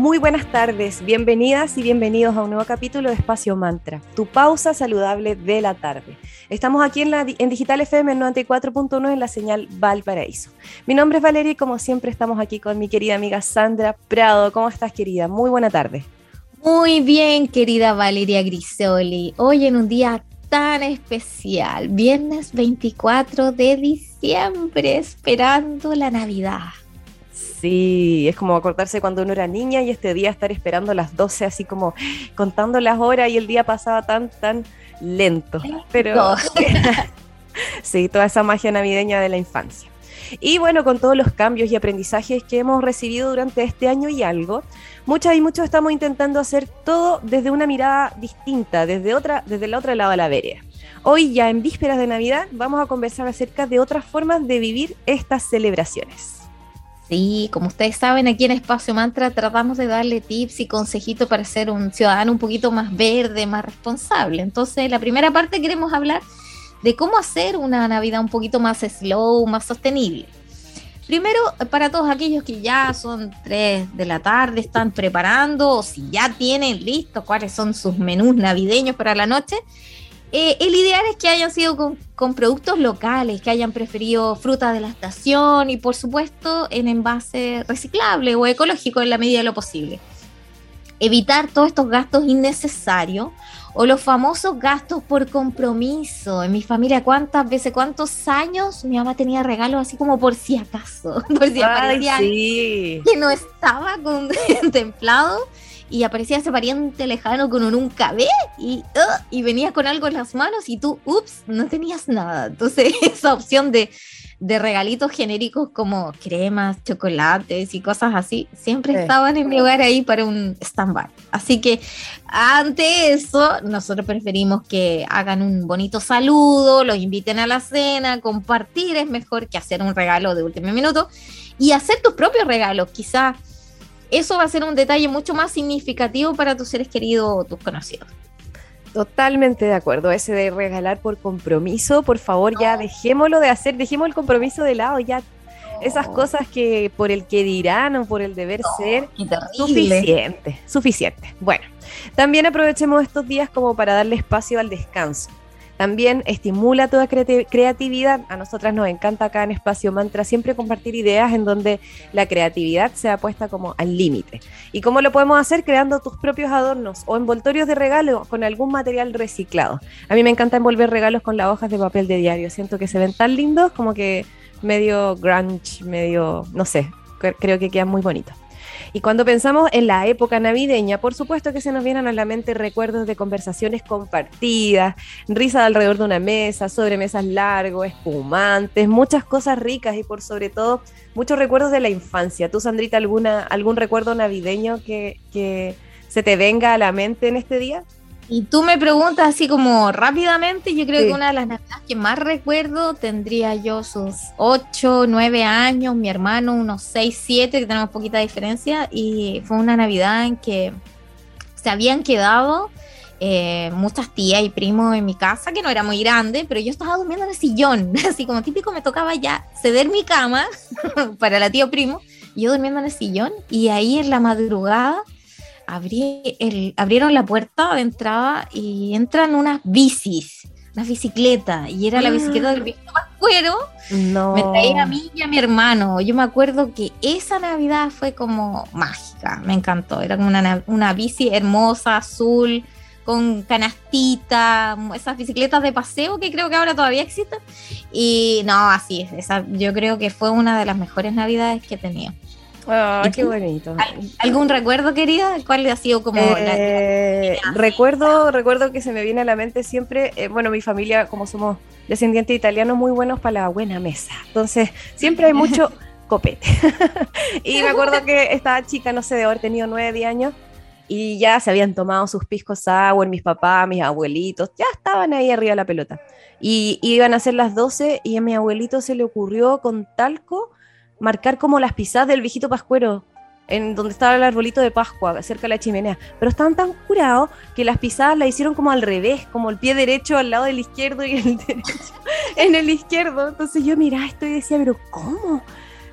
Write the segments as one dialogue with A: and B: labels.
A: Muy buenas tardes, bienvenidas y bienvenidos a un nuevo capítulo de Espacio Mantra, tu pausa saludable de la tarde. Estamos aquí en, en Digital FM 94.1 en la señal Valparaíso. Mi nombre es Valeria y como siempre estamos aquí con mi querida amiga Sandra Prado. ¿Cómo estás querida? Muy buena tarde.
B: Muy bien, querida Valeria Grisoli. Hoy en un día tan especial, viernes 24 de diciembre, esperando la Navidad.
A: Sí, es como acordarse cuando uno era niña y este día estar esperando las 12, así como contando las horas y el día pasaba tan, tan lento. Pero sí, toda esa magia navideña de la infancia. Y bueno, con todos los cambios y aprendizajes que hemos recibido durante este año y algo, muchas y muchos estamos intentando hacer todo desde una mirada distinta, desde otra, desde la otra lado de la vereda. Hoy ya en vísperas de Navidad vamos a conversar acerca de otras formas de vivir estas celebraciones.
B: Sí, como ustedes saben, aquí en Espacio Mantra tratamos de darle tips y consejitos para ser un ciudadano un poquito más verde, más responsable. Entonces, la primera parte queremos hablar de cómo hacer una Navidad un poquito más slow, más sostenible. Primero, para todos aquellos que ya son 3 de la tarde, están preparando o si ya tienen listo cuáles son sus menús navideños para la noche, eh, el ideal es que hayan sido con, productos locales, que hayan preferido fruta de la estación y por supuesto en envase reciclable o ecológico en la medida de lo posible. Evitar todos estos gastos innecesarios o los famosos gastos por compromiso. En mi familia, ¿cuántas veces, cuántos años mi mamá tenía regalos así como por si acaso? Por si aparecía que no estaba contemplado y aparecía ese pariente lejano con un nunca ve y, uh, y venías con algo en las manos y tú, ups, no tenías nada. Entonces esa opción de, de regalitos genéricos como cremas, chocolates y cosas así, siempre estaban en mi hogar ahí para un stand-by. Así que ante eso, nosotros preferimos que hagan un bonito saludo, los inviten a la cena, compartir es mejor que hacer un regalo de último minuto y hacer tus propios regalos, quizás eso va a ser un detalle mucho más significativo para tus seres queridos o tus conocidos.
A: Totalmente de acuerdo. Ese de regalar por compromiso, por favor, ya dejémoslo de hacer, dejemos el compromiso de lado, ya esas cosas que por el que dirán o por el deber ser, suficiente, suficiente. Bueno, también aprovechemos estos días como para darle espacio al descanso. También estimula toda creatividad. A nosotras nos encanta acá en Espacio Mantra siempre compartir ideas en donde la creatividad sea puesta como al límite. ¿Y cómo lo podemos hacer? Creando tus propios adornos o envoltorios de regalo con algún material reciclado. A mí me encanta envolver regalos con las hojas de papel de diario. Siento que se ven tan lindos como que medio grunge, medio, no sé, creo que quedan muy bonitos. Y cuando pensamos en la época navideña, por supuesto que se nos vienen a la mente recuerdos de conversaciones compartidas, risas alrededor de una mesa, sobremesas largos, espumantes, muchas cosas ricas y por sobre todo muchos recuerdos de la infancia. ¿Tú, Sandrita, alguna, algún recuerdo navideño que, que se te venga a la mente en este día?
B: Y tú me preguntas así como rápidamente, yo creo que una de las navidades que más recuerdo tendría yo sus 8, 9 años, mi hermano unos 6, 7, que tenemos poquita diferencia, y fue una navidad en que se habían quedado eh, muchas tías y primos en mi casa, que no era muy grande, pero yo estaba durmiendo en el sillón, así como típico me tocaba ya ceder mi cama para la tía o primo, yo durmiendo en el sillón, y ahí en la madrugada abrí abrieron la puerta de entrada y entran unas bicis, unas bicicletas, y era la bicicleta del viejo Pascuero. No. Me traía a mí y a mi hermano. Yo me acuerdo que esa Navidad fue como mágica, me encantó. Era como una, una bici hermosa, azul, con canastita, esas bicicletas de paseo que creo que ahora todavía existen. Y no, así es, esa, yo creo que fue una de las mejores Navidades que he tenido.
A: Ah, qué bonito.
B: ¿Algún recuerdo, querida? ¿Cuál ha sido como
A: eh, recuerdo, recuerdo que se me viene a la mente siempre, eh, bueno, mi familia, como somos descendientes italianos, muy buenos para la buena mesa. Entonces, siempre hay mucho copete. y me acuerdo que estaba chica, no sé, de haber tenido nueve, diez años, y ya se habían tomado sus piscos agua, mis papás, mis abuelitos, ya estaban ahí arriba de la pelota. Y iban a ser las 12 y a mi abuelito se le ocurrió con talco marcar como las pisadas del viejito pascuero en donde estaba el arbolito de Pascua, cerca de la chimenea. Pero estaban tan curados que las pisadas las hicieron como al revés, como el pie derecho al lado del izquierdo y el derecho en el izquierdo. Entonces yo miraba esto y decía, pero ¿cómo?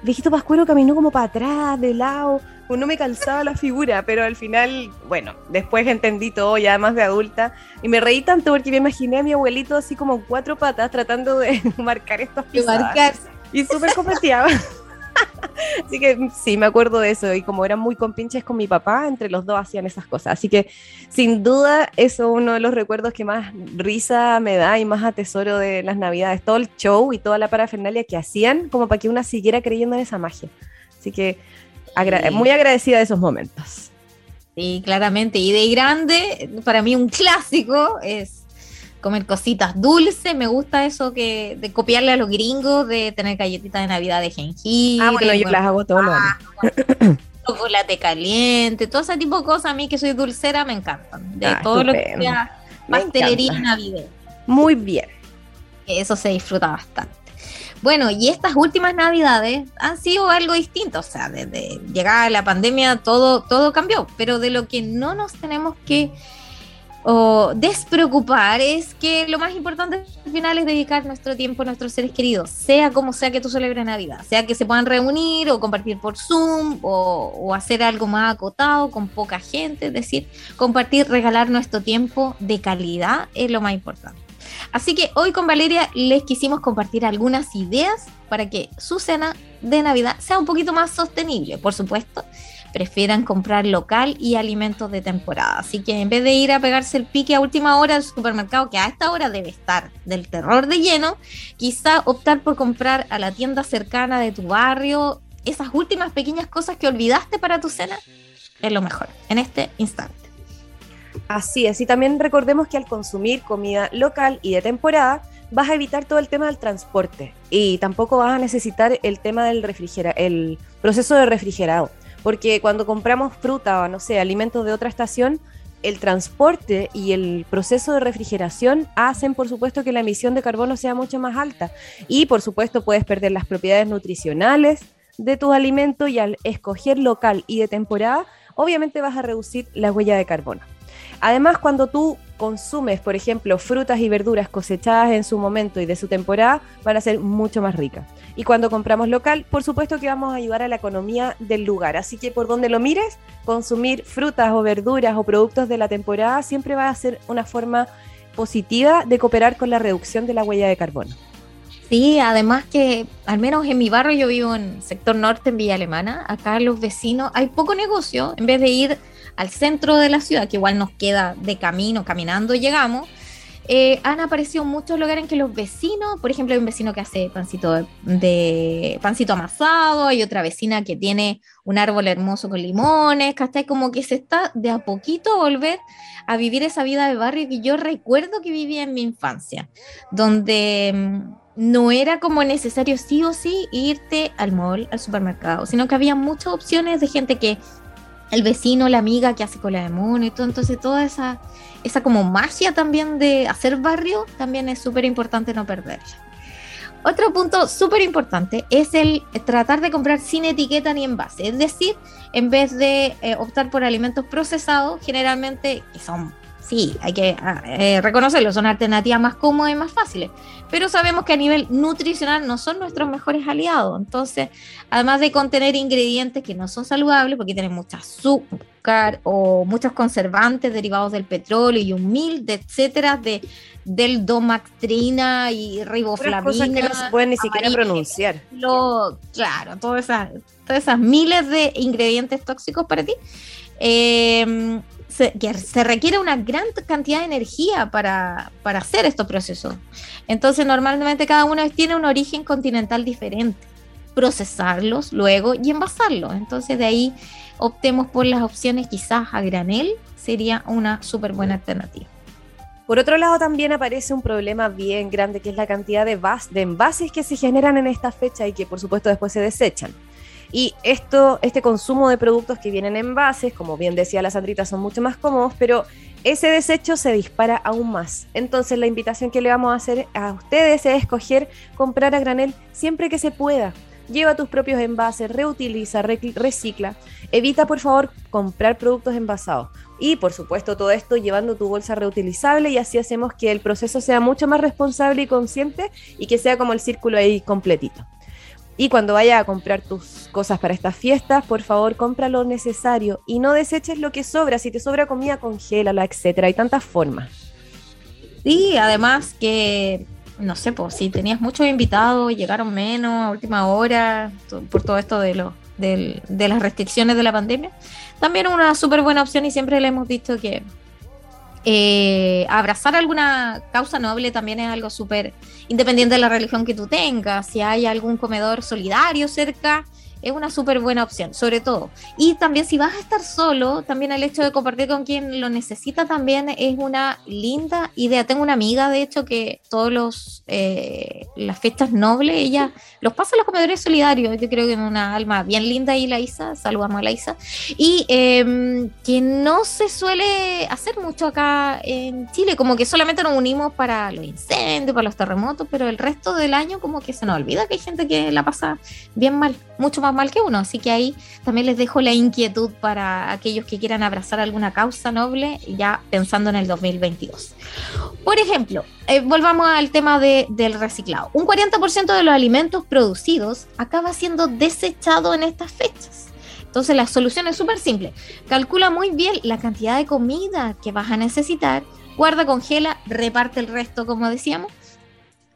A: Viejito Pascuero caminó como para atrás, de lado, pues no me calzaba la figura, pero al final, bueno, después entendí todo ya más de adulta y me reí tanto porque me imaginé a mi abuelito así como cuatro patas tratando de marcar estos pisadas. Y súper competitiva. Así que sí, me acuerdo de eso. Y como eran muy compinches con mi papá, entre los dos hacían esas cosas. Así que sin duda, eso es uno de los recuerdos que más risa me da y más atesoro de las Navidades. Todo el show y toda la parafernalia que hacían, como para que una siguiera creyendo en esa magia. Así que muy agradecida de esos momentos.
B: Sí, claramente. Y de grande, para mí un clásico es comer cositas dulces. Me gusta eso que de copiarle a los gringos, de tener galletitas de Navidad de jengibre.
A: Ah, bueno, yo las hago todos los
B: años. Chocolate caliente, todo ese tipo de cosas. A mí que soy dulcera me encantan. De ah, todo lo que sea pastelería navideña.
A: Muy bien.
B: Eso se disfruta bastante. Bueno, y estas últimas navidades han sido algo distinto, o sea, desde llegar la pandemia todo, todo cambió, pero de lo que no nos tenemos que o despreocupar es que lo más importante al final es dedicar nuestro tiempo a nuestros seres queridos, sea como sea que tú celebres Navidad, sea que se puedan reunir o compartir por Zoom o, o, hacer algo más acotado con poca gente, es decir, compartir, regalar nuestro tiempo de calidad es lo más importante. Así que hoy con Valeria les quisimos compartir algunas ideas para que su cena de Navidad sea un poquito más sostenible, por supuesto prefieran comprar local y alimentos de temporada. Así que en vez de ir a pegarse el pique a última hora al supermercado, que a esta hora debe estar del terror de lleno, quizá optar por comprar a la tienda cercana de tu barrio esas últimas pequeñas cosas que olvidaste para tu cena es lo mejor en este instante.
A: Así es, y también recordemos que al consumir comida local y de temporada, vas a evitar todo el tema del transporte y tampoco vas a necesitar el tema del refrigera el proceso de refrigerado porque cuando compramos fruta o no sé, alimentos de otra estación, el transporte y el proceso de refrigeración hacen, por supuesto, que la emisión de carbono sea mucho más alta. Y, por supuesto, puedes perder las propiedades nutricionales de tus alimentos y al escoger local y de temporada, obviamente vas a reducir la huella de carbono. Además, cuando tú consumes, por ejemplo, frutas y verduras cosechadas en su momento y de su temporada, van a ser mucho más ricas. Y cuando compramos local, por supuesto que vamos a ayudar a la economía del lugar. Así que por donde lo mires, consumir frutas o verduras o productos de la temporada siempre va a ser una forma positiva de cooperar con la reducción de la huella de carbono.
B: Sí, además que al menos en mi barrio, yo vivo en sector norte, en Villa Alemana, acá los vecinos hay poco negocio, en vez de ir al centro de la ciudad, que igual nos queda de camino, caminando llegamos, eh, han aparecido muchos lugares en que los vecinos, por ejemplo, hay un vecino que hace pancito de, pancito amasado, hay otra vecina que tiene un árbol hermoso con limones, ¿cachai? Como que se está de a poquito volver a vivir esa vida de barrio que yo recuerdo que vivía en mi infancia, donde mm, no era como necesario sí o sí irte al mall, al supermercado, sino que había muchas opciones de gente que el vecino, la amiga que hace cola de mono y todo. Entonces, toda esa, esa como magia también de hacer barrio también es súper importante no perderla. Otro punto súper importante es el tratar de comprar sin etiqueta ni envase. Es decir, en vez de eh, optar por alimentos procesados, generalmente, que son sí, hay que ah, eh, reconocerlo, son alternativas más cómodas y más fáciles, pero sabemos que a nivel nutricional no son nuestros mejores aliados. Entonces, además de contener ingredientes que no son saludables, porque tienen mucha azúcar o muchos conservantes derivados del petróleo y un mil de etcétera, de del domaxtrina y riboflavina.
A: Cosas que no se pueden ni siquiera pronunciar.
B: claro, todas esas, todas esas miles de ingredientes tóxicos para ti. Eh, se, que se requiere una gran cantidad de energía para, para hacer estos procesos. Entonces, normalmente cada uno tiene un origen continental diferente. Procesarlos luego y envasarlos. Entonces, de ahí optemos por las opciones quizás a granel, sería una súper buena alternativa.
A: Por otro lado, también aparece un problema bien grande, que es la cantidad de, de envases que se generan en esta fecha y que por supuesto después se desechan. Y esto, este consumo de productos que vienen en envases, como bien decía la Sandrita, son mucho más cómodos, pero ese desecho se dispara aún más. Entonces la invitación que le vamos a hacer a ustedes es escoger comprar a granel siempre que se pueda. lleva tus propios envases, reutiliza, recicla. Evita, por favor, comprar productos envasados. Y, por supuesto, todo esto llevando tu bolsa reutilizable y así hacemos que el proceso sea mucho más responsable y consciente y que sea como el círculo ahí completito. Y cuando vayas a comprar tus cosas para estas fiestas, por favor, compra lo necesario y no deseches lo que sobra. Si te sobra comida, congélala, etcétera. Hay tantas formas.
B: Sí, además que, no sé, pues si tenías muchos invitados, llegaron menos a última hora, por todo esto de, lo, de, de las restricciones de la pandemia, también una súper buena opción y siempre le hemos dicho que eh, abrazar alguna causa noble también es algo súper independiente de la religión que tú tengas. Si hay algún comedor solidario cerca, es una súper buena opción, sobre todo. Y también si vas a estar solo, también el hecho de compartir con quien lo necesita también es una linda idea. Tengo una amiga, de hecho, que todos los eh, las fiestas nobles, ella los pasa a los comedores solidarios. Yo creo que es una alma bien linda y la Isa, saludamos a la Isa. Y em, que no se suele hacer mucho acá en Chile, como que solamente nos unimos para los incendios, para los terremotos, pero el resto del año como que se nos olvida que hay gente que la pasa bien mal, mucho más mal que uno. Así que ahí también les dejo la inquietud para aquellos que quieran abrazar alguna causa noble, ya pensando en el 2022. Por ejemplo, eh, volvamos al tema del reciclado. Un 40% de los alimentos producidos acaba siendo desechado en estas fechas. Entonces la solución es súper simple. Calcula muy bien la cantidad de comida que vas a necesitar, guarda, congela, reparte el resto, como decíamos,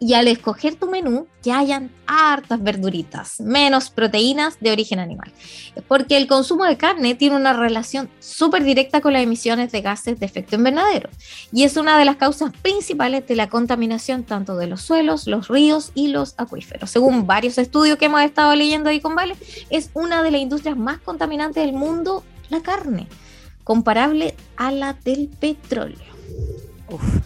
B: y al escoger tu menú que hayan hartas verduritas, menos proteínas de origen animal. Porque el consumo de carne tiene una relación súper directa con las emisiones de gases de efecto invernadero y es una de las causas principales de la contaminación tanto de los suelos, los ríos y los acuíferos. Según varios estudios que hemos estado leyendo ahí con Vale, es una de las industrias más contaminantes del mundo la carne, comparable a la del petróleo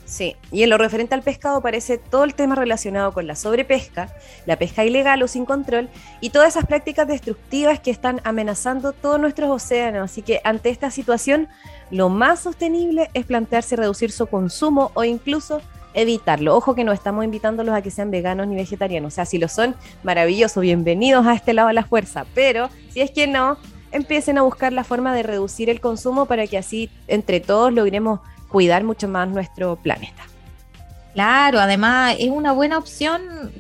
A: sí, y en lo referente al pescado parece todo el tema relacionado con la sobrepesca, la pesca ilegal o sin control y todas esas prácticas destructivas que están amenazando todos nuestros océanos. Así que ante esta situación, lo más sostenible es plantearse reducir su consumo o incluso evitarlo. Ojo que no estamos invitándolos a que sean veganos ni vegetarianos. O sea, si lo son, maravilloso, bienvenidos a este lado de la fuerza. Pero si es que no, empiecen a buscar la forma de reducir el consumo para que así entre todos logremos cuidar mucho más nuestro planeta.
B: Claro, además es una buena opción,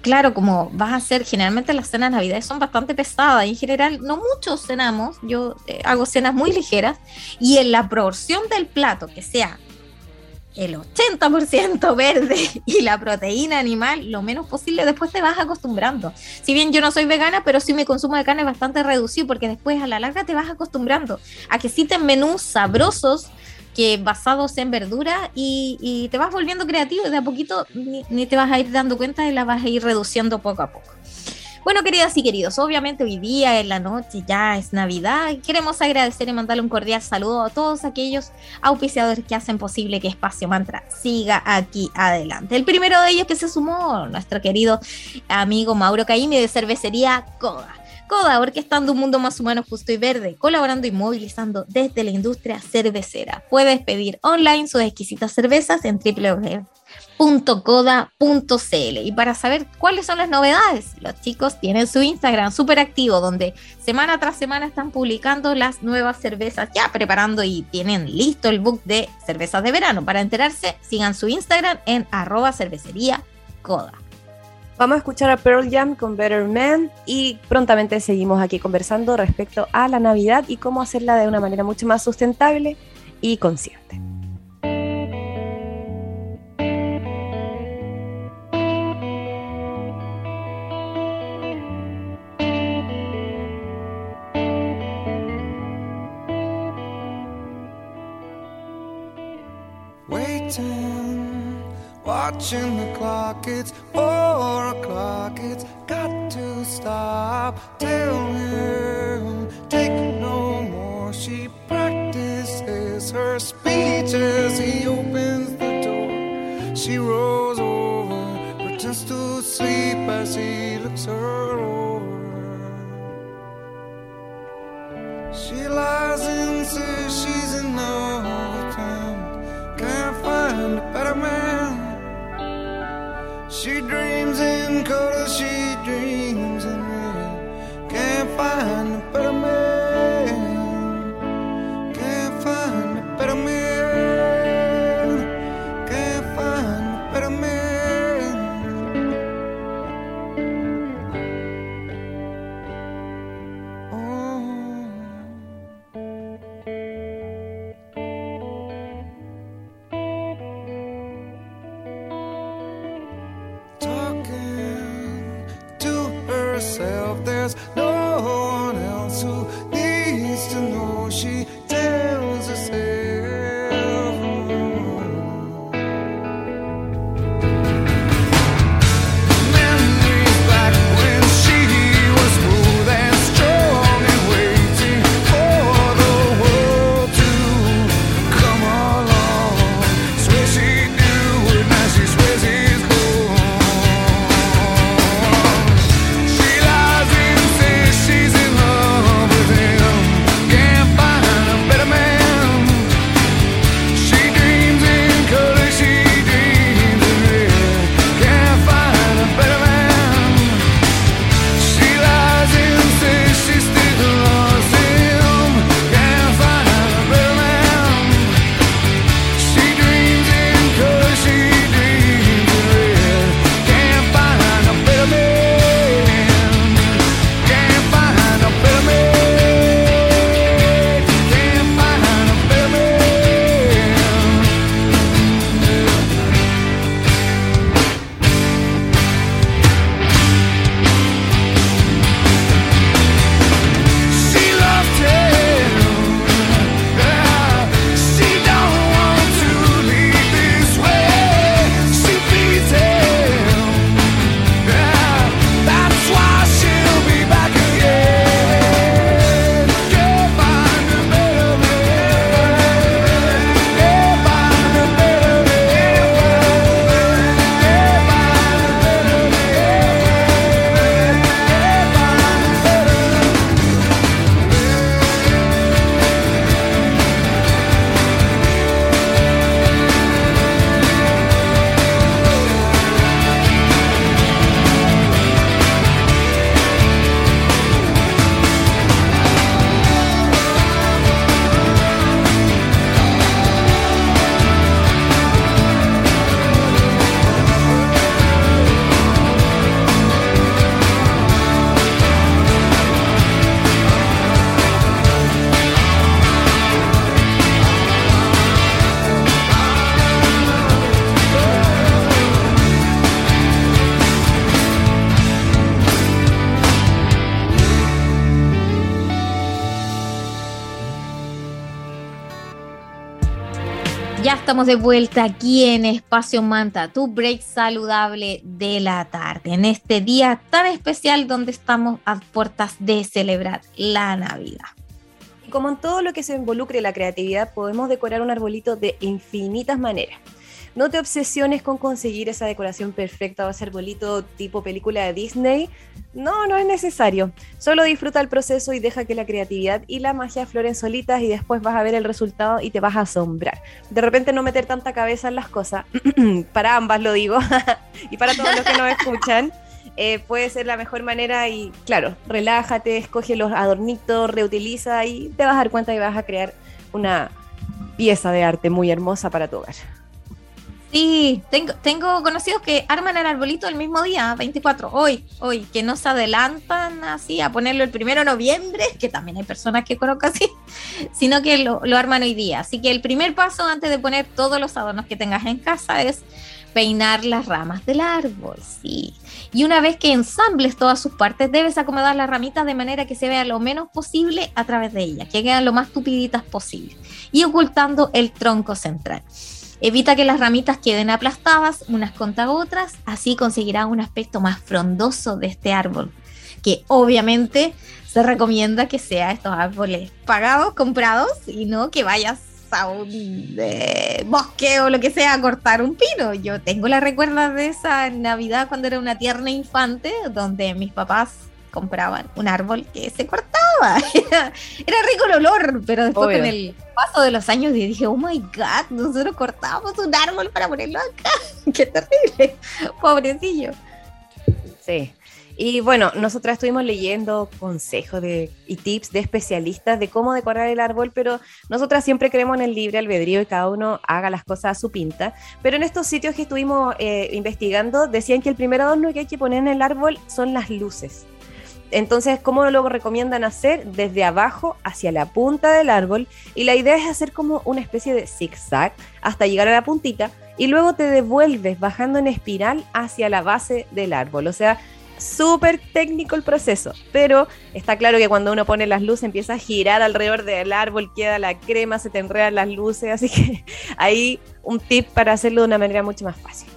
B: claro, como vas a hacer, generalmente las cenas de Navidad son bastante pesadas, en general no muchos cenamos, yo eh, hago cenas muy ligeras, y en la proporción del plato que sea el 80% verde y la proteína animal lo menos posible, después te vas acostumbrando. Si bien yo no soy vegana, pero sí mi consumo de carne es bastante reducido porque después a la larga te vas acostumbrando a que si te menús sabrosos que basados en verdura y, te vas volviendo creativo y de a poquito ni, te vas a ir dando cuenta y la vas a ir reduciendo poco a poco. Bueno, queridas y queridos, obviamente hoy día en la noche ya es Navidad queremos agradecer y mandarle un cordial saludo a todos aquellos auspiciadores que hacen posible que Espacio Mantra siga aquí adelante. El primero de ellos que se sumó, nuestro querido amigo Mauro Caimi de Cervecería Coda. Coda, orquestando un mundo más humano, justo y verde, colaborando y movilizando desde la industria cervecera. Puedes pedir online sus exquisitas cervezas en www.coda.cl. Y para saber cuáles son las novedades, los chicos tienen su Instagram súper activo, donde semana tras semana están publicando las nuevas cervezas, ya preparando y tienen listo el book de cervezas de verano. Para enterarse, sigan su Instagram en arroba cervecería.
A: Vamos a escuchar a Pearl Jam con Better Man y prontamente seguimos aquí conversando respecto a la Navidad y cómo hacerla de una manera mucho más sustentable y consciente. watching the clock. It's It's got to stop. Tell him, take no more. She practices her speech as he opens the door. She rolls
B: de vuelta aquí en Espacio Manta, tu break saludable de la tarde, en este día tan especial donde estamos a puertas de celebrar la Navidad.
A: Como en todo lo que se involucre la creatividad, podemos decorar un arbolito de infinitas maneras. No te obsesiones con conseguir esa decoración perfecta o ese arbolito tipo película de Disney. No, no es necesario. Solo disfruta el proceso y deja que la creatividad y la magia floren solitas y después vas a ver el resultado y te vas a asombrar. De repente no meter tanta cabeza en las cosas, para ambas lo digo, y para todos los que nos escuchan. eh, puede ser la mejor manera y claro, relájate, escoge los adornitos, reutiliza y te vas a dar cuenta que vas a crear una pieza de arte muy hermosa para tu hogar.
B: Sí, tengo, tengo conocidos que arman el arbolito el mismo día, 24, hoy, hoy, que no se adelantan así a ponerlo el primero de noviembre, que también hay personas que conozco así, sino que lo, lo arman hoy día. Así que el primer paso antes de poner todos los adornos que tengas en casa es peinar las ramas del árbol, sí. Y una vez que ensambles todas sus partes, debes acomodar las ramitas de manera que se vea lo menos posible a través de ellas, que quedan lo más tupiditas posible, y ocultando el tronco central. Evita que las ramitas queden aplastadas unas contra otras, así conseguirás un aspecto más frondoso de este árbol, que obviamente se recomienda que sea estos árboles pagados, comprados, y no que vayas a un eh, bosque o lo que sea a cortar un pino. Yo tengo la recuerda de esa Navidad cuando era una tierna infante, donde mis papás compraban un árbol que se cortaba. Era, era rico el olor, pero después
A: Obvio.
B: con el paso de los años dije, oh my god, nosotros cortábamos un árbol para ponerlo acá. Qué terrible, pobrecillo.
A: Sí. Y bueno, nosotras estuvimos leyendo consejos de, y tips de especialistas de cómo decorar el árbol, pero nosotras siempre creemos en el libre albedrío y cada uno haga las cosas a su pinta. Pero en estos sitios que estuvimos eh, investigando, decían que el primer adorno que hay que poner en el árbol son las luces. Entonces, ¿cómo lo recomiendan hacer? Desde abajo hacia la punta del árbol. Y la idea es hacer como una especie de zigzag hasta llegar a la puntita y luego te devuelves bajando en espiral hacia la base del árbol. O sea, súper técnico el proceso, pero está claro que cuando uno pone las luces empieza a girar alrededor del árbol, queda la crema, se te enredan las luces, así que ahí un tip para hacerlo de una manera mucho más fácil.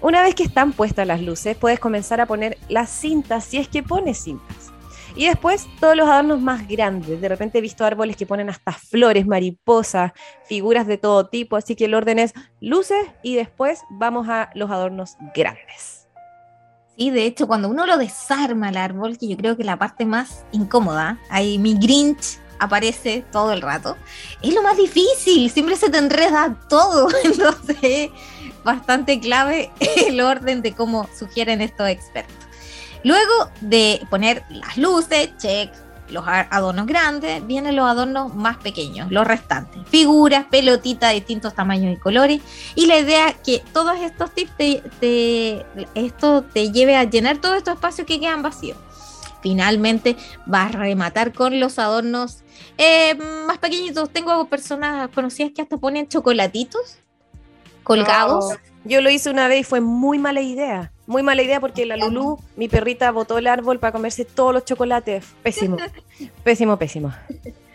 A: Una vez que están puestas las luces, puedes comenzar a poner las cintas si es que pones cintas. Y después todos los adornos más grandes. De repente he visto árboles que ponen hasta flores, mariposas, figuras de todo tipo. Así que el orden es luces y después vamos a los adornos grandes.
B: Sí, de hecho, cuando uno lo desarma el árbol, que yo creo que la parte más incómoda, ahí mi Grinch aparece todo el rato, es lo más difícil, siempre se te enreda todo, entonces es bastante clave el orden de cómo sugieren estos expertos. Luego de poner las luces, check, los adornos grandes, vienen los adornos más pequeños, los restantes. Figuras, pelotitas de distintos tamaños y colores. Y la idea es que todos estos tips te, te- esto te lleve a llenar todos estos espacios que quedan vacíos. Finalmente vas a rematar con los adornos eh, más pequeñitos. Tengo personas conocidas que hasta ponen chocolatitos colgados.
A: No, yo lo hice una vez y fue muy mala idea. Muy mala idea porque la Lulu, mi perrita, botó el árbol para comerse todos los chocolates. Pésimo. Pésimo, pésimo.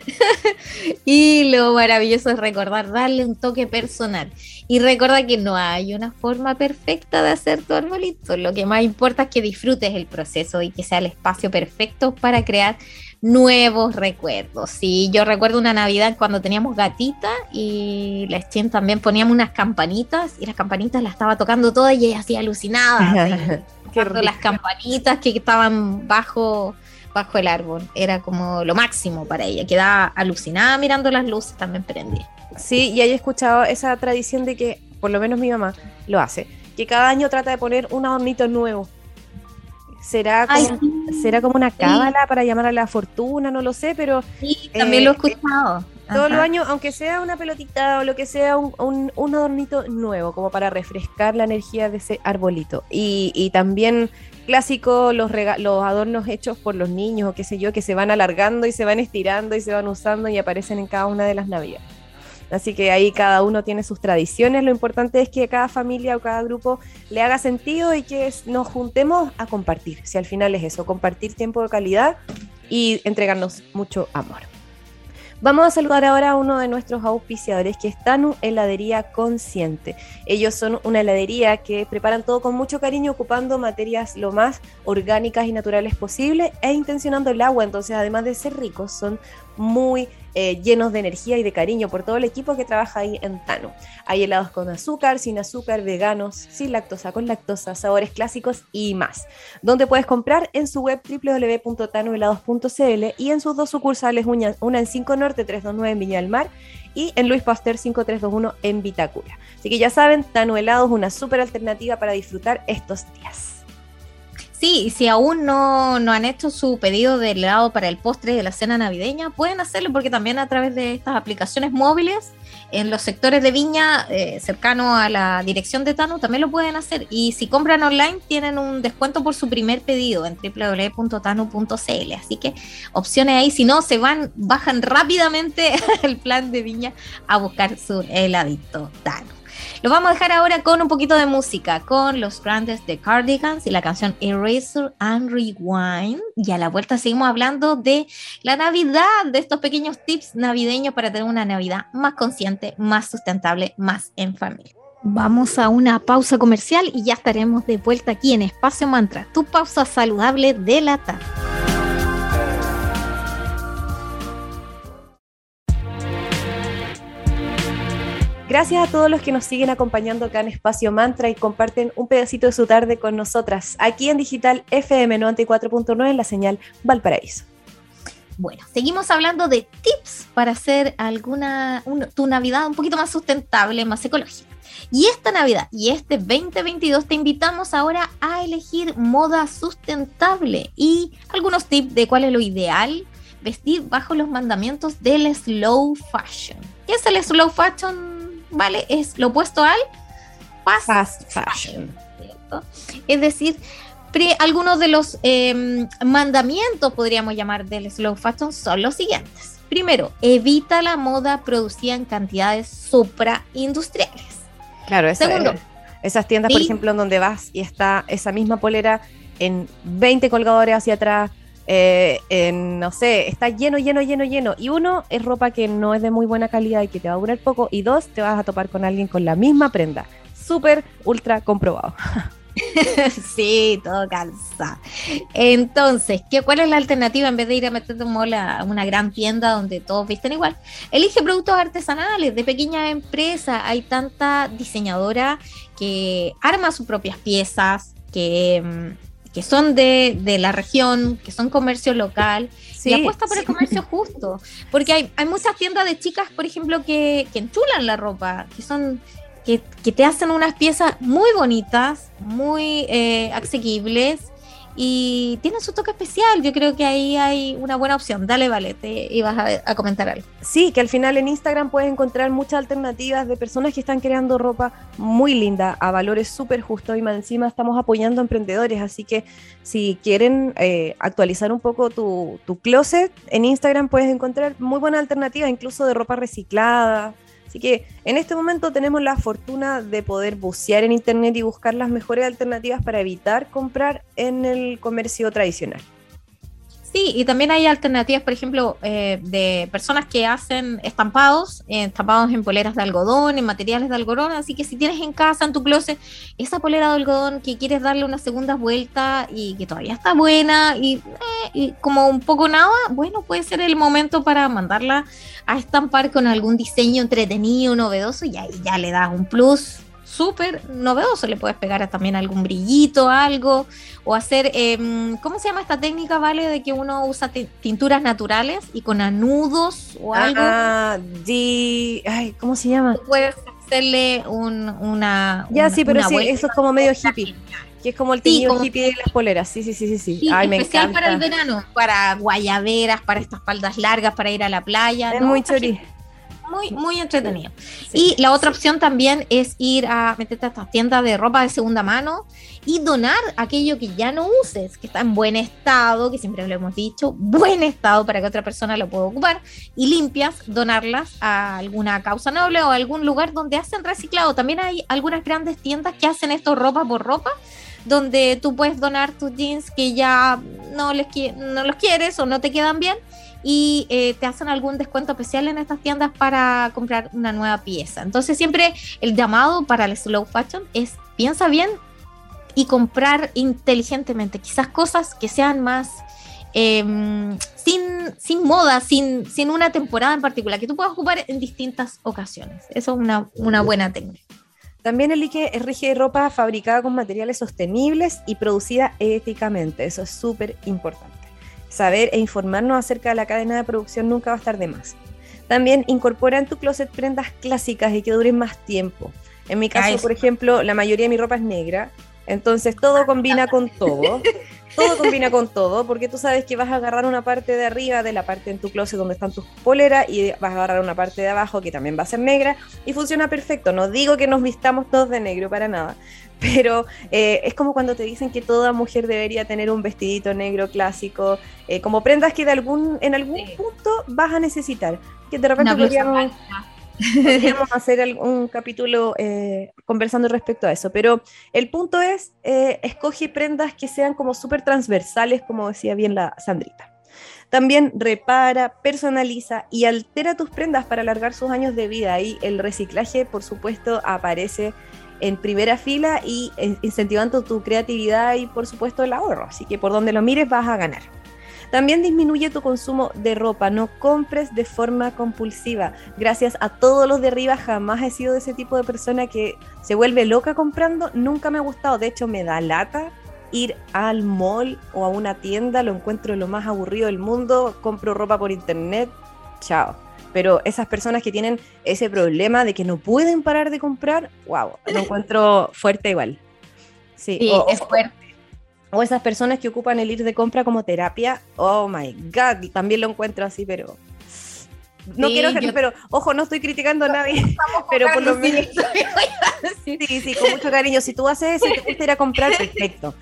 B: Y lo maravilloso es recordar, darle un toque personal. Y recuerda que no hay una forma perfecta de hacer tu arbolito. Lo que más importa es que disfrutes el proceso y que sea el espacio perfecto para crear nuevos recuerdos. Sí, yo recuerdo una Navidad cuando teníamos gatita y la Chen también poníamos unas campanitas y las campanitas las estaba tocando todas y ella así alucinada. así, las campanitas que estaban bajo bajo el árbol. Era como lo máximo para ella. Quedaba alucinada mirando las luces también prendidas.
A: Sí, y he escuchado esa tradición de que, por lo menos mi mamá lo hace, que cada año trata de poner un adornito nuevo. ¿Será como,
B: Ay,
A: ¿será como una cábala para llamar a la fortuna? No lo sé, pero
B: sí, también
A: eh,
B: lo he escuchado.
A: todos los años, aunque sea una pelotita o lo que sea, un, un- un adornito nuevo, como para refrescar la energía de ese arbolito. Y, y también clásico los, los adornos hechos por los niños o qué sé yo, que se van alargando y se van estirando y se van usando y aparecen en cada una de las navidades. Así que ahí cada uno tiene sus tradiciones. Lo importante es que cada familia o cada grupo le haga sentido y que nos juntemos a compartir. Si al final es eso, compartir tiempo de calidad y entregarnos mucho amor. Vamos a saludar ahora a uno de nuestros auspiciadores, que es Tanu Heladería Consciente. Ellos son una heladería que preparan todo con mucho cariño, ocupando materias lo más orgánicas y naturales posible e intencionando el agua. Entonces, además de ser ricos, son muy eh, llenos de energía y de cariño por todo el equipo que trabaja ahí en Tanu. Hay helados con azúcar, sin azúcar, veganos, sin lactosa, con lactosa, sabores clásicos y más. Donde puedes comprar en su web www.tanuhelados.cl y en sus dos sucursales, una, en 5 Norte 329 en Viña del Mar y en Luis Pasteur 5321 en Vitacura. Así que ya saben, Tanu Helados una súper alternativa para disfrutar estos días.
B: Sí, y si aún no, han hecho su pedido de helado para el postre de la cena navideña, pueden hacerlo porque también a través de estas aplicaciones móviles en los sectores de Viña eh, cercano a la dirección de Tano también lo pueden hacer. Y si compran online tienen un descuento por su primer pedido en www.tano.cl. Así que opciones ahí, si no, se van, bajan rápidamente el plan de Viña a buscar su heladito Tano. Lo vamos a dejar ahora con un poquito de música, con los grandes de Cardigans y la canción Eraser and Rewind. Y a la vuelta seguimos hablando de la Navidad, de estos pequeños tips navideños para tener una Navidad más consciente, más sustentable, más en familia. Vamos a una pausa comercial y ya estaremos de vuelta aquí en Espacio Mantra, tu pausa saludable de la tarde.
A: Gracias a todos los que nos siguen acompañando acá en Espacio Mantra y comparten un pedacito de su tarde con nosotras, aquí en Digital FM 94.9 en la señal Valparaíso.
B: Bueno, seguimos hablando de tips para hacer alguna un- tu Navidad un poquito más sustentable, más ecológica. Y esta Navidad y este 2022 te invitamos ahora a elegir moda sustentable y algunos tips de cuál es lo ideal vestir bajo los mandamientos del slow fashion. ¿Qué es el slow fashion? ¿Vale? Es lo opuesto al fast,
A: Fast fashion.
B: Es decir, pre- algunos de los eh, mandamientos, podríamos llamar, del slow fashion son los siguientes. Primero, evita la moda producida en cantidades supraindustriales.
A: Claro, esa-
B: Segundo.
A: eh, esas tiendas, por ejemplo, en donde vas y está esa misma polera en 20 colgadores hacia atrás, eh, no sé, está lleno, lleno, lleno, lleno. Y uno, es ropa que no es de muy buena calidad y que te va a durar poco. Y dos, te vas a topar con alguien con la misma prenda. Súper, ultra comprobado.
B: sí, todo calza. Entonces, ¿qué, ¿cuál es la alternativa en vez de ir a meterte un mall a una gran tienda donde todos visten igual? Elige productos artesanales de pequeñas empresas. Hay tanta diseñadora que arma sus propias piezas, que, mm, que son de, de la región, que son comercio local.
A: Sí,
B: y apuesta por el comercio justo. Porque hay, hay muchas tiendas de chicas, por ejemplo, que, que enchulan la ropa, que son que, que te hacen unas piezas muy bonitas, muy eh, asequibles y tienen su toque especial. Yo creo que ahí hay una buena opción. Dale, vale, te ibas a, comentar algo.
A: Sí, que al final en Instagram puedes encontrar muchas alternativas de personas que están creando ropa muy linda a valores súper justos y más encima estamos apoyando a emprendedores, así que si quieren eh, actualizar un poco tu, tu closet, en Instagram puedes encontrar muy buenas alternativas, incluso de ropa reciclada. Así que en este momento tenemos la fortuna de poder bucear en internet y buscar las mejores alternativas para evitar comprar en el comercio tradicional.
B: Sí, y también hay alternativas, por ejemplo, eh, de personas que hacen estampados, eh, estampados en poleras de algodón, en materiales de algodón. Así que si tienes en casa, en tu closet, esa polera de algodón que quieres darle una segunda vuelta y que todavía está buena y, eh, y como un poco nada, bueno, puede ser el momento para mandarla a estampar con algún diseño entretenido, novedoso y ahí ya le das un plus súper novedoso. Le puedes pegar también algún brillito, algo, o hacer, em, ¿cómo se llama esta técnica, vale? De que uno usa ti- tinturas naturales y con anudos o algo.
A: Ah, di- ay, ¿cómo se llama?
B: puedes hacerle un, una.
A: Ya,
B: una-
A: sí, pero sí, eso es como medio hippie. Que es como el
B: Sí, como-
A: hippie de las poleras. Sí, sí, sí, sí. sí. Me
B: especial
A: encanta.
B: para el verano, para guayaberas, para estas faldas largas, para ir a la playa.
A: Es
B: ¿no?
A: muy chori.
B: Muy, muy entretenido.
A: Sí.
B: Y la otra opción también es ir a meterte a estas tiendas de ropa de segunda mano y donar aquello que ya no uses, que está en buen estado, que siempre lo hemos dicho, buen estado para que otra persona lo pueda ocupar, y limpias, donarlas a alguna causa noble o a algún lugar donde hacen reciclado. También hay algunas grandes tiendas que hacen esto ropa por ropa donde tú puedes donar tus jeans que ya no, les no los quieres o no te quedan bien y eh, te hacen algún descuento especial en estas tiendas para comprar una nueva pieza. Entonces siempre el llamado para el slow fashion es piensa bien y comprar inteligentemente, quizás cosas que sean más em, sin, sin moda, sin, sin una temporada en particular, que tú puedas ocupar en distintas ocasiones. Eso es una, una buena técnica.
A: También elige, rige ropa fabricada con materiales sostenibles y producida éticamente. Eso es súper importante. Saber e informarnos acerca de la cadena de producción nunca va a estar de más. También incorpora en tu closet prendas clásicas y que duren más tiempo. En mi caso,
B: Ay,
A: por ejemplo, la mayoría de mi ropa es negra, entonces todo combina con todo. Todo combina con todo, porque tú sabes que vas a agarrar una parte de arriba de la parte en tu closet donde están tus poleras y vas a agarrar una parte de abajo que también va a ser negra y funciona perfecto. No digo que nos vistamos todos de negro para nada, pero eh, es como cuando te dicen que toda mujer debería tener un vestidito negro clásico, eh, como prendas que de algún, en algún
B: Sí.
A: punto vas a necesitar. Que de repente podríamos. Podríamos hacer un capítulo eh, conversando respecto a eso. Pero el punto es, eh, escoge prendas que sean como súper transversales, como decía bien la Sandrita. También repara, personaliza y altera tus prendas para alargar sus años de vida. Y el reciclaje, por supuesto, aparece en primera fila y eh, incentivando tu creatividad y, por supuesto, el ahorro. Así que por donde lo mires vas a ganar. También disminuye tu consumo de ropa, no compres de forma compulsiva. Gracias a todos los de arriba, jamás he sido de ese tipo de persona que se vuelve loca comprando, nunca me ha gustado, de hecho me da lata ir al mall o a una tienda, lo encuentro lo más aburrido del mundo, compro ropa por internet, chao. Pero esas personas que tienen ese problema de que no pueden parar de comprar, wow, lo encuentro fuerte igual. Sí,
B: Sí,
A: o-
B: es fuerte.
A: O esas personas que ocupan el ir de compra como terapia, oh my god, también lo encuentro así, pero no
B: Sí,
A: quiero,
B: yo-
A: pero ojo, no estoy criticando a nadie, pero por lo menos
B: Sí,
A: sí, con mucho cariño. Si tú haces eso y te gusta ir a comprar, perfecto,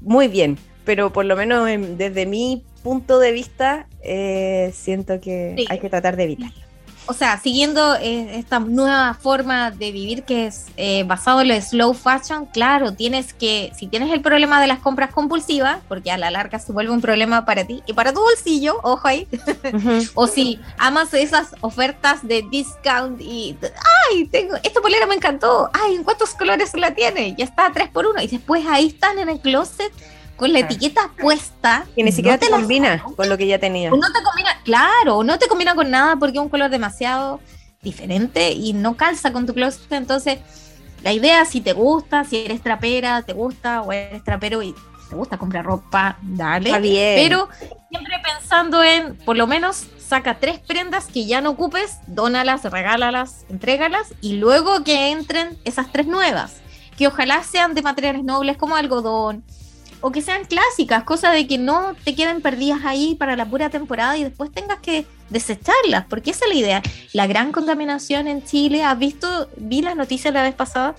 A: muy bien, pero por lo menos en- desde mi punto de vista, eh, siento que
B: Sí.
A: hay que tratar de evitarlo.
B: O sea, siguiendo eh, esta nueva forma de vivir que es eh, basado en lo de slow fashion, claro, tienes que, si tienes el problema de las compras compulsivas, porque a la larga se vuelve un problema para ti y para tu bolsillo, ojo ahí, o si amas esas ofertas de discount y, ay, tengo, esta polera me encantó, ay, ¿en cuántos colores la tiene? Ya está 3 por 1 y después ahí están en el closet con la etiqueta puesta.
A: Y ni siquiera
B: no
A: te combina con lo que ya tenía.
B: O no te combina, claro, no te combina con nada porque es un color demasiado diferente y no calza con tu closet. Entonces, la idea, si te gusta, si eres trapera, te gusta, o eres trapero y te gusta comprar ropa, dale.
A: Está bien.
B: Pero siempre pensando en, por lo menos, saca tres prendas que ya no ocupes, dónalas, regálalas, entrégalas y luego que entren esas tres nuevas, que ojalá sean de materiales nobles como algodón o que sean clásicas, cosa de que no te queden perdidas ahí para la pura temporada y después tengas que desecharlas, porque esa es la idea. La gran contaminación en Chile, ¿has visto? Vi las noticias la vez pasada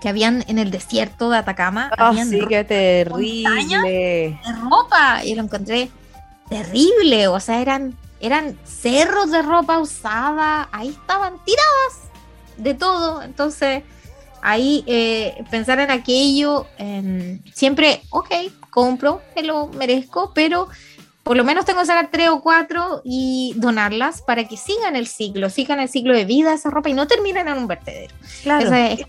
B: que habían en el desierto de Atacama,
A: Ah,
B: habían
A: sí, qué terrible.
B: de ropa y lo encontré terrible, o sea, eran, eran cerros de ropa usada, ahí estaban tiradas de todo, entonces ahí eh, pensar en aquello, siempre, ok, compro, me lo merezco, pero por lo menos tengo que sacar tres o cuatro y donarlas para que sigan el ciclo, sigan el ciclo de vida esa ropa y no terminen en un vertedero.
A: Claro.
B: Ese es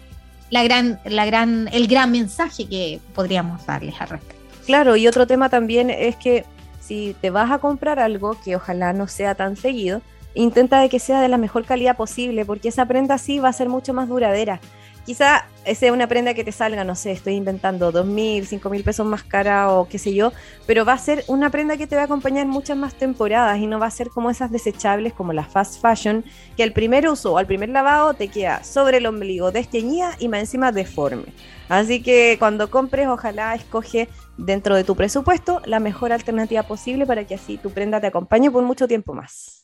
B: la gran, la gran, el gran mensaje que podríamos darles al respecto.
A: Claro, y otro tema también es que si te vas a comprar algo que ojalá no sea tan seguido, intenta de que sea de la mejor calidad posible, porque esa prenda sí va a ser mucho más duradera. Quizá sea una prenda que te salga, no sé, estoy inventando dos mil, cinco mil pesos más cara o qué sé yo, pero va a ser una prenda que te va a acompañar muchas más temporadas y no va a ser como esas desechables como la fast fashion, que al primer uso o al primer lavado te queda sobre el ombligo desteñida y más encima deforme. Así que cuando compres, ojalá escoge dentro de tu presupuesto la mejor alternativa posible para que así tu prenda te acompañe por mucho tiempo más.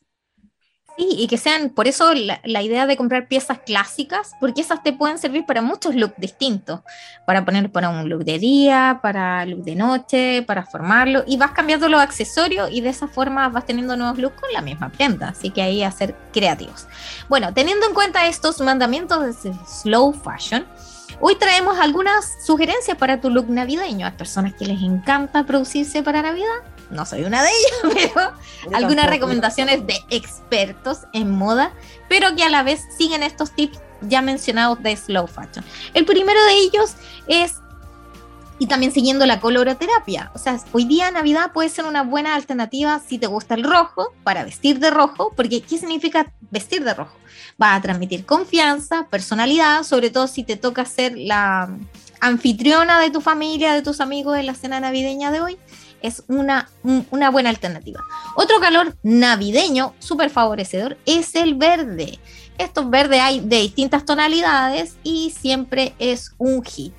B: Y que sean, por eso la, idea de comprar piezas clásicas, porque esas te pueden servir para muchos looks distintos, para poner para un look de día, para look de noche, para formarlo, y vas cambiando los accesorios y de esa forma vas teniendo nuevos looks con la misma prenda, así que ahí a ser creativos. Bueno, teniendo en cuenta estos mandamientos de slow fashion, hoy traemos algunas sugerencias para tu look navideño. A personas que les encanta producirse para Navidad, no soy una de ellas, pero algunas recomendaciones de expertos en moda, pero que a la vez siguen estos tips ya mencionados de slow fashion. El primero de ellos es, y también siguiendo la coloroterapia, o sea, hoy día Navidad puede ser una buena alternativa si te gusta el rojo, para vestir de rojo, porque ¿qué significa vestir de rojo? Va a transmitir confianza, personalidad, sobre todo si te toca ser la anfitriona de tu familia, de tus amigos en la cena navideña de hoy es una, un- una buena alternativa. Otro color navideño súper favorecedor es el verde. Estos verdes hay de distintas tonalidades y siempre es un hit.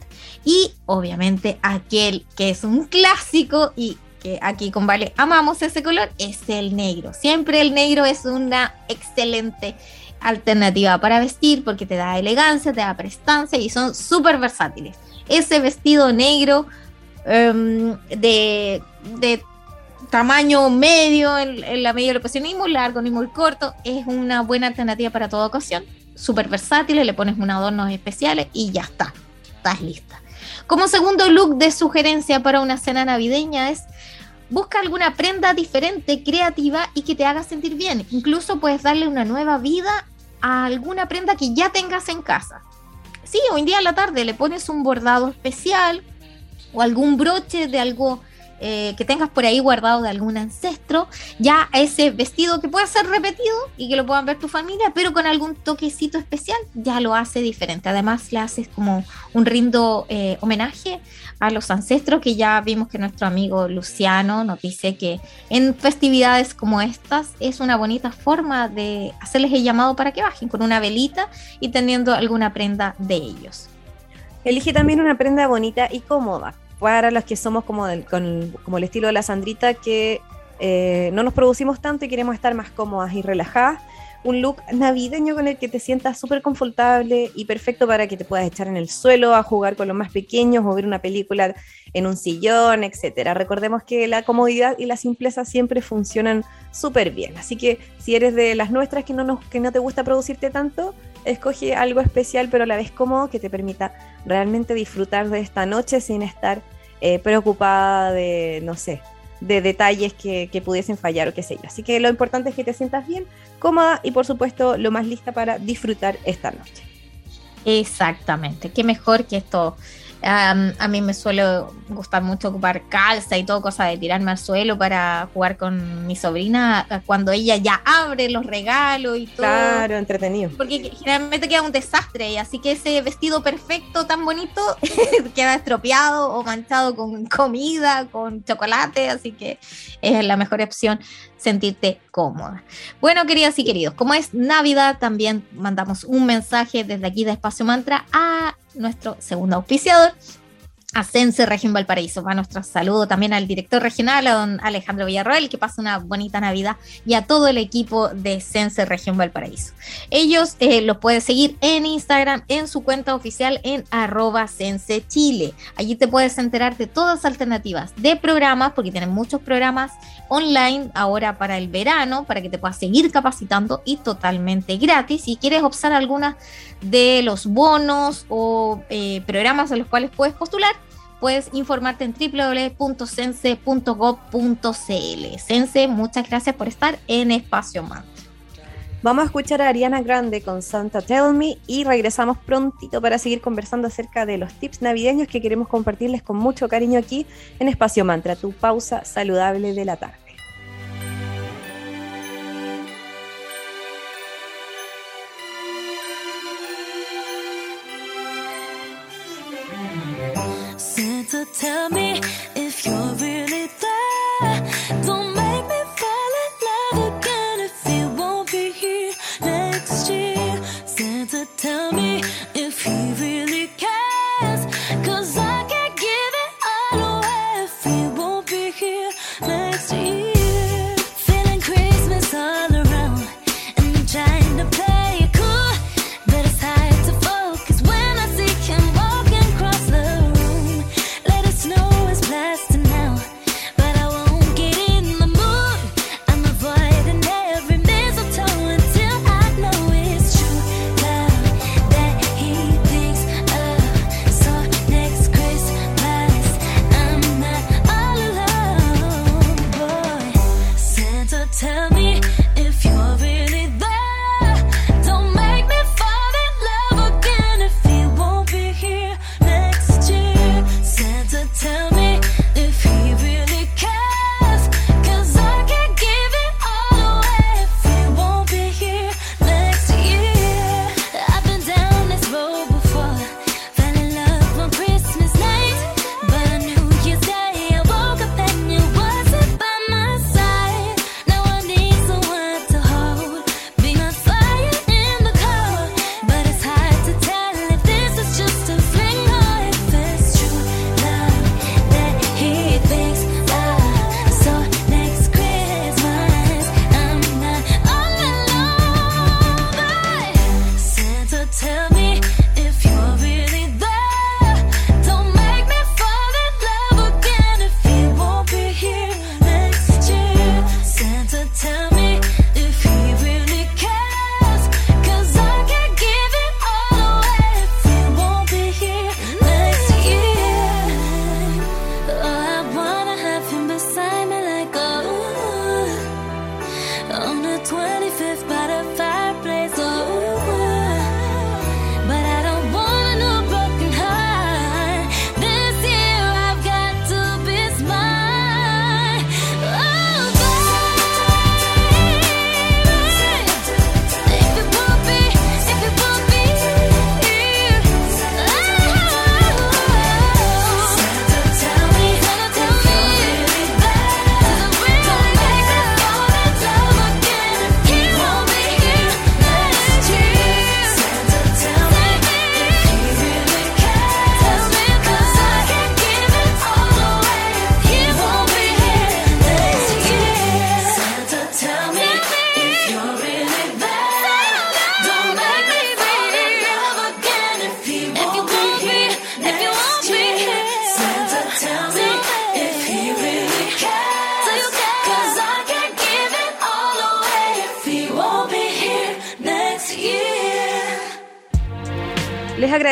B: Y obviamente aquel que es un clásico y que aquí con Vale amamos ese color es el negro. Siempre el negro es una excelente alternativa para vestir porque te da elegancia, te da prestancia y son súper versátiles. Ese vestido negro em, de, de tamaño medio en, la medida de la ocasión, ni muy largo ni muy corto, es una buena alternativa para toda ocasión. Súper versátil, le pones unos adornos especiales y ya está, estás lista. Como segundo look de sugerencia para una cena navideña es busca alguna prenda diferente, creativa y que te haga sentir bien. Incluso puedes darle una nueva vida a alguna prenda que ya tengas en casa. Sí, hoy en día en la tarde le pones un bordado especial o algún broche de algo eh, que tengas por ahí guardado de algún ancestro, ya ese vestido que puede ser repetido y que lo puedan ver tu familia, pero con algún toquecito especial, ya lo hace diferente. Además, le haces como un rindo eh, homenaje a los ancestros, que ya vimos que nuestro amigo Luciano nos dice que en festividades como estas es una bonita forma de hacerles el llamado para que bajen con una velita y teniendo alguna prenda de ellos.
A: Elige también una prenda bonita y cómoda para los que somos como, del, con, como el estilo de la Sandrita, que eh, no nos producimos tanto y queremos estar más cómodas y relajadas.
C: un look navideño con el que te sientas súper confortable y perfecto para que te puedas echar en el suelo a jugar con los más pequeños o ver una película en un sillón, etcétera. Recordemos que la comodidad y la simpleza siempre funcionan súper bien. Así que si eres de las nuestras que no, nos, que no te gusta producirte tanto, escoge algo especial pero a la vez cómodo que te permita realmente disfrutar de esta noche sin estar eh, preocupada de, no sé, de detalles que, que, pudiesen fallar o qué sé yo. Así que lo importante es que te sientas bien, cómoda y por supuesto lo más lista para disfrutar esta noche.
B: Exactamente, qué mejor que esto Um, a mí me suele gustar mucho ocupar calza y todo, cosa de tirarme al suelo para jugar con mi sobrina cuando ella ya abre los regalos y todo.
C: Claro, entretenido.
B: Porque generalmente queda un desastre, y así que ese vestido perfecto, tan bonito, queda estropeado o manchado con comida, con chocolate, así que es la mejor opción sentirte cómoda. Bueno, queridas y queridos, como es Navidad, también mandamos un mensaje desde aquí de Espacio Mantra a nuestro segundo auspiciador, a Sense Región Valparaíso. Va nuestro saludo también al director regional, a don Alejandro Villarroel, que pasa una bonita Navidad, y a todo el equipo de Sense Región Valparaíso. Ellos eh, los puedes seguir en Instagram, en su cuenta oficial en arroba Sense. Allí te puedes enterar de todas las alternativas de programas, porque tienen muchos programas online ahora para el verano, para que te puedas seguir capacitando y totalmente gratis. Si quieres optar algunas de los bonos o eh, programas a los cuales puedes postular, puedes informarte en www.sense.gov.cl. Sense, muchas gracias por estar en Espacio Mantra.
C: Vamos a escuchar a Ariana Grande con Santa Tell Me y regresamos prontito para seguir conversando acerca de los tips navideños que queremos compartirles con mucho cariño aquí en Espacio Mantra, tu pausa saludable de la tarde.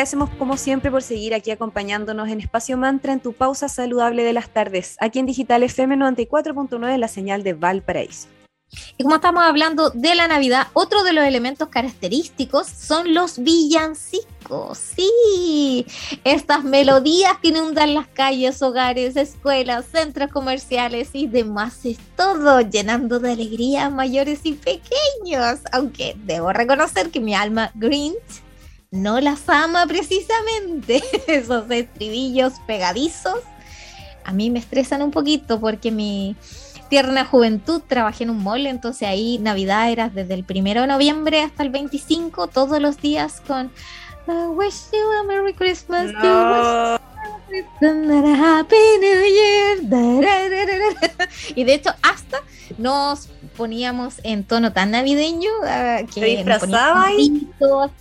A: Agradecemos como siempre por seguir aquí acompañándonos en Espacio Mantra en tu pausa saludable de las tardes, aquí en Digital FM 94.9 la señal de Valparaíso.
B: Y como estamos hablando de la Navidad, otro de los elementos característicos son los villancicos. Sí, estas melodías que inundan las calles, hogares, escuelas, centros comerciales y demás. Es todo llenando de alegría mayores y pequeños. Aunque debo reconocer que mi alma Grinch no las ama precisamente. Esos estribillos pegadizos a mí me estresan un poquito porque mi tierna juventud trabajé en un mall, entonces ahí Navidad era desde el primero de noviembre hasta el 25, todos los días con I wish you a Merry Christmas, to
A: No.
B: wish you a Happy New Year. Da-ra-ra-ra-ra. Y de hecho, hasta nos poníamos en tono tan navideño ah, que
A: ¿Te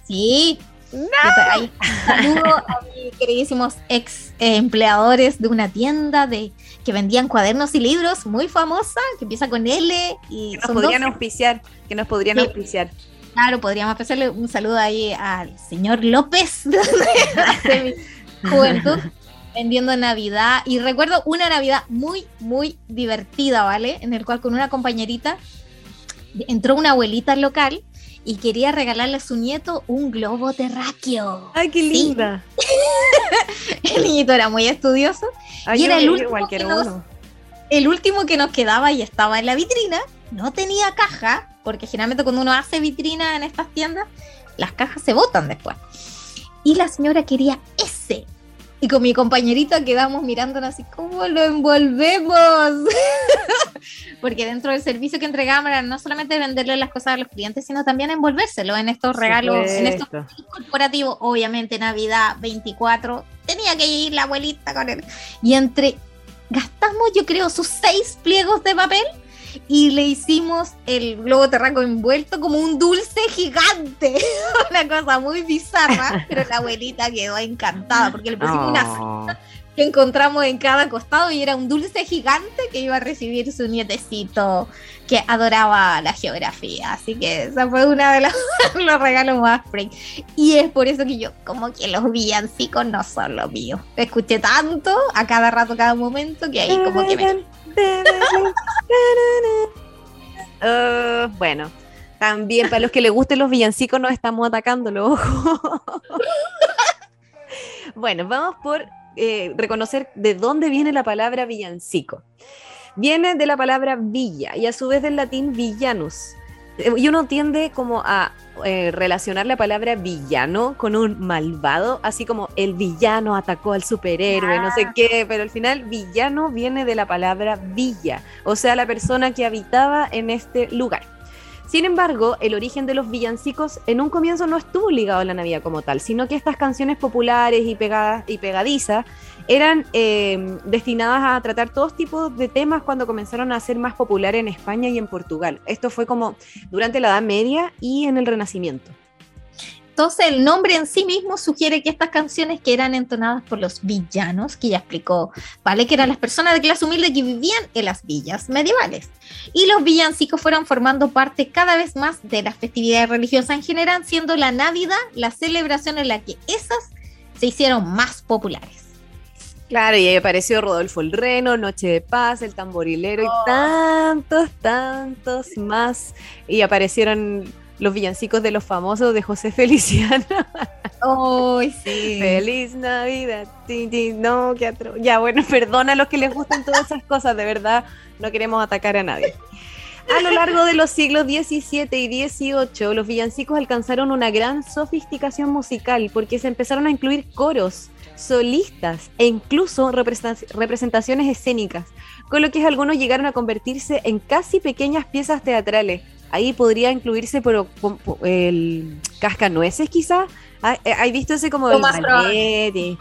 B: Sí. Te- ahí, saludo a mis queridísimos ex eh, empleadores de una tienda de que vendían cuadernos y libros muy famosa, que empieza con L y
A: Que nos
B: son
A: podrían auspiciar, que nos podrían
B: Sí.
A: auspiciar.
B: Claro, podríamos hacerle un saludo ahí al señor López de mi juventud vendiendo Navidad. Y recuerdo una Navidad muy, muy divertida, ¿vale? En el cual con una compañerita entró una abuelita al local y quería regalarle a su nieto un globo terráqueo.
A: Ay, qué
B: Sí.
A: linda.
B: El niñito era muy estudioso.
A: Ay,
B: Y era el último
A: igual
B: que
A: que
B: nos-
A: uno.
B: El último que nos quedaba y estaba en la vitrina, no tenía caja, porque generalmente cuando uno hace vitrina en estas tiendas, las cajas se botan después. Y la señora quería ese. Y con mi compañerita quedamos mirándonos así, ¿cómo lo envolvemos? porque dentro del servicio que entregábamos era no solamente venderle las cosas a los clientes, sino también envolvérselo en estos regalos, en estos
A: Supuesto.
B: corporativo, obviamente Navidad 24, tenía que ir la abuelita con él. Y entre, gastamos yo creo sus seis pliegos de papel y le hicimos el globo terráqueo envuelto como un dulce gigante. Una cosa muy bizarra, pero la abuelita quedó encantada porque le pusimos una
A: Oh.
B: que encontramos en cada costado y era un dulce gigante que iba a recibir su nietecito que adoraba la geografía. Así que esa fue una de los, los regalos más freak. Y es por eso que yo, como que los villancicos no son lo mío. Escuché tanto a cada rato, cada momento, que ahí como que me...
A: Ah, bueno, también para los que les gusten los villancicos nos estamos atacando los ojos. bueno, vamos por eh, reconocer de dónde viene la palabra villancico. Viene de la palabra villa y a su vez del latín villanus. Eh, Y uno tiende como a eh, relacionar la palabra villano con un malvado, así como el villano atacó al superhéroe, no sé qué, pero al final villano viene de la palabra villa, o sea, la persona que habitaba en este lugar. Sin embargo, el origen de los villancicos en un comienzo no estuvo ligado a la Navidad como tal, sino que estas canciones populares y, pegadas, y pegadizas eran eh, destinadas a tratar todos tipos de temas cuando comenzaron a ser más populares en España y en Portugal. Esto fue como durante la Edad Media y en el Renacimiento.
B: Entonces el nombre en sí mismo sugiere que estas canciones que eran entonadas por los villanos, que ya explicó, ¿vale? Que eran las personas de clase humilde que vivían en las villas medievales. Y los villancicos fueron formando parte cada vez más de las festividades religiosas en general, siendo la Navidad la celebración en la que esas se hicieron más populares.
A: Claro, y ahí apareció Rodolfo el Reno, Noche de Paz, el tamborilero y tantos, tantos más. Y aparecieron los villancicos de los famosos de José Feliciano.
B: ¡Ay, sí!
A: Feliz Navidad. no, qué atro- Ya, bueno, perdona a los que les gustan todas esas cosas, de verdad, no queremos atacar a nadie. A lo largo de los siglos XVII y XVIII, los villancicos alcanzaron una gran sofisticación musical porque se empezaron a incluir coros, solistas e incluso representa- representaciones escénicas, con lo que algunos llegaron a convertirse en casi pequeñas piezas teatrales. Ahí podría incluirse por, por- el cascanueces quizás. ¿Hay visto ese como el ballet eso?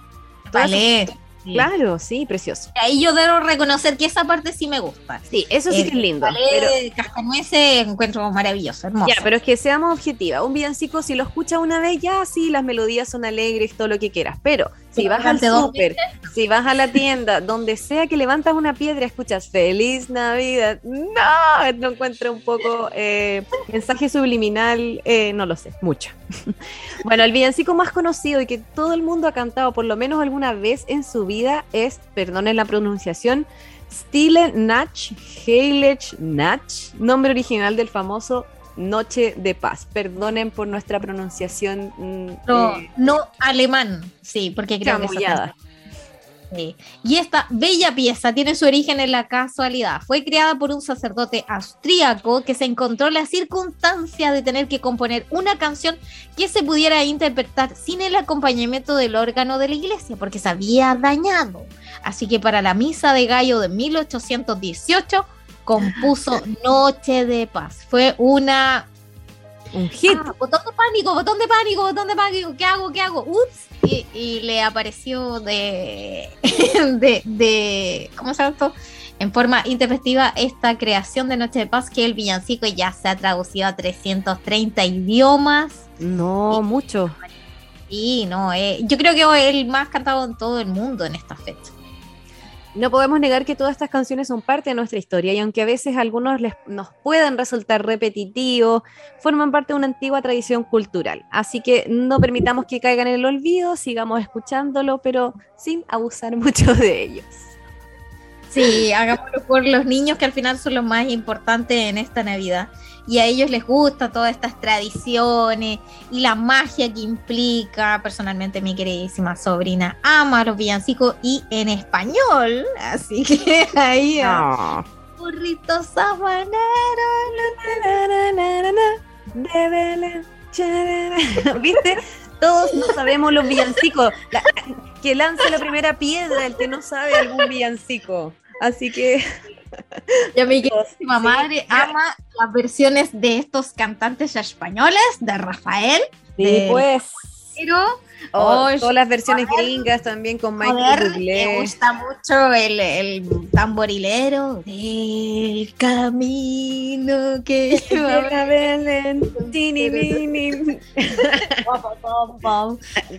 B: Vale.
A: Claro, sí, precioso.
B: Ahí yo debo reconocer que esa parte sí me gusta.
A: Sí, eso sí
B: El
A: que es lindo.
B: ballet
A: Pero,
B: Cascanueces encuentro maravilloso, hermoso.
A: ya, pero es que seamos objetivas. Un villancico, si lo escuchas una vez, ya sí, las melodías son alegres, todo lo que quieras. Pero Si vas al súper, si vas a la tienda, donde sea que levantas una piedra, escuchas Feliz Navidad. No, lo encuentro un poco eh, mensaje subliminal, eh, no lo sé, mucho. bueno, el villancico más conocido y que todo el mundo ha cantado por lo menos alguna vez en su vida es, perdonen la pronunciación, Stille Nacht, Heilig Nacht, nombre original del famoso Noche de Paz. Perdonen por nuestra pronunciación. mm,
B: No,
A: eh,
B: no alemán, sí, porque creo que
A: chamullada.
B: Sí. Y esta bella pieza tiene su origen en la casualidad. Fue creada por un sacerdote austríaco que se encontró la circunstancia de tener que componer una canción que se pudiera interpretar sin el acompañamiento del órgano de la iglesia, porque se había dañado. Así que para la misa de gallo de 1818 compuso Noche de Paz. Fue una
A: Un hit.
B: Ah, botón de pánico, botón de pánico, botón de pánico, ¿qué hago? ¿Qué hago? Ups. Y, y le apareció de, de, de, ¿cómo se llama esto? En forma intempestiva esta creación de Noche de Paz que el villancico ya se ha traducido a 330 idiomas.
A: No, mucho.
B: Y no, eh, yo creo que es el más cantado en todo el mundo en esta fecha.
A: No podemos negar que todas estas canciones son parte de nuestra historia y aunque a veces algunos les, nos puedan resultar repetitivos, forman parte de una antigua tradición cultural. Así que no permitamos que caigan en el olvido, sigamos escuchándolo, pero sin abusar mucho de ellos.
B: Sí, hagámoslo por los niños que al final son los más importantes en esta Navidad. Y a ellos les gusta todas estas tradiciones y la magia que implica. Personalmente, mi queridísima sobrina ama los villancicos y en español. Así que ahí, ah, burrito sabanero.
A: De Belén, charara. ¿Viste? Todos no sabemos los villancicos. La- que lance la primera piedra el que no sabe algún villancico. Así que
B: Ya mi queridísima
A: Sí.
B: madre ama las versiones de estos cantantes españoles, de Rafael.
A: sí,
B: de-
A: pues.
B: Pero
A: O
B: Oy,
A: todas las versiones
B: joder.
A: gringas también con Michael Bublé.
B: me gusta mucho el, el tamborilero del camino que lleva
A: Belén.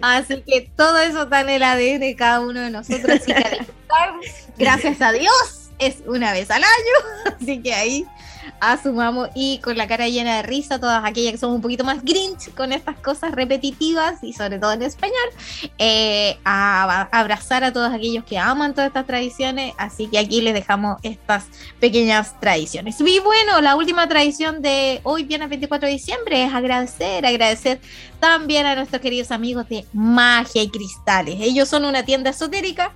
B: Así que todo eso está en el ADN de cada uno de nosotros. Así que gracias a Dios, es una vez al año. Así que ahí asumamos y con la cara llena de risa, todas aquellas que son un poquito más grinch con estas cosas repetitivas y sobre todo en español, eh, a, a abrazar a todos aquellos que aman todas estas tradiciones. Así que aquí les dejamos estas pequeñas tradiciones. Y bueno, la última tradición de hoy, viernes 24 de diciembre, es agradecer, agradecer también a nuestros queridos amigos de Magia y Cristales. Ellos son una tienda esotérica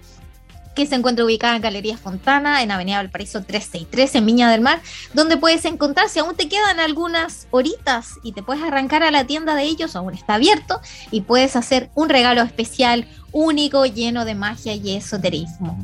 B: que se encuentra ubicada en Galería Fontana, en Avenida Valparaíso 363, en Viña del Mar, donde puedes encontrar, si aún te quedan algunas horitas y te puedes arrancar a la tienda de ellos, aún está abierto, y puedes hacer un regalo especial, único, lleno de magia y esoterismo.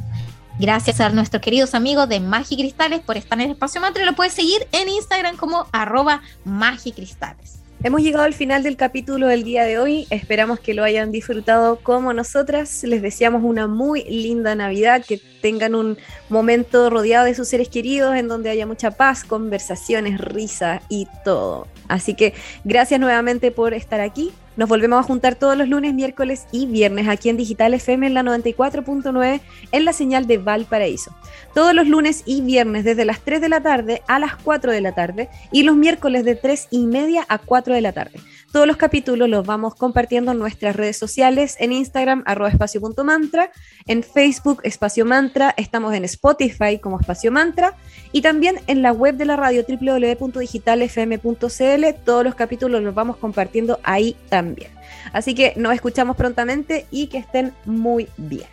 B: Gracias a nuestros queridos amigos de Magia y Cristales por estar en el espacio Mantra. Lo puedes seguir en Instagram como arroba Magia y Cristales.
A: Hemos llegado al final del capítulo del día de hoy. Esperamos que lo hayan disfrutado como nosotras. Les deseamos una muy linda Navidad, que tengan un momento rodeado de sus seres queridos, en donde haya mucha paz, conversaciones, risa y todo. Así que gracias nuevamente por estar aquí. Nos volvemos a juntar todos los lunes, miércoles y viernes aquí en Digital FM en la 94.9 en la señal de Valparaíso. Todos los lunes y viernes desde las 3 de la tarde a las 4 de la tarde y los miércoles de 3 y media a 4 de la tarde. Todos los capítulos los vamos compartiendo en nuestras redes sociales, en Instagram, arroba espacio.mantra, en Facebook, Espacio Mantra, estamos en Spotify como Espacio Mantra y también en la web de la radio www.digitalfm.cl. Todos los capítulos los vamos compartiendo ahí también. Así que nos escuchamos prontamente y que estén muy bien.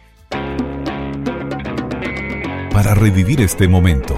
D: Para revivir este momento,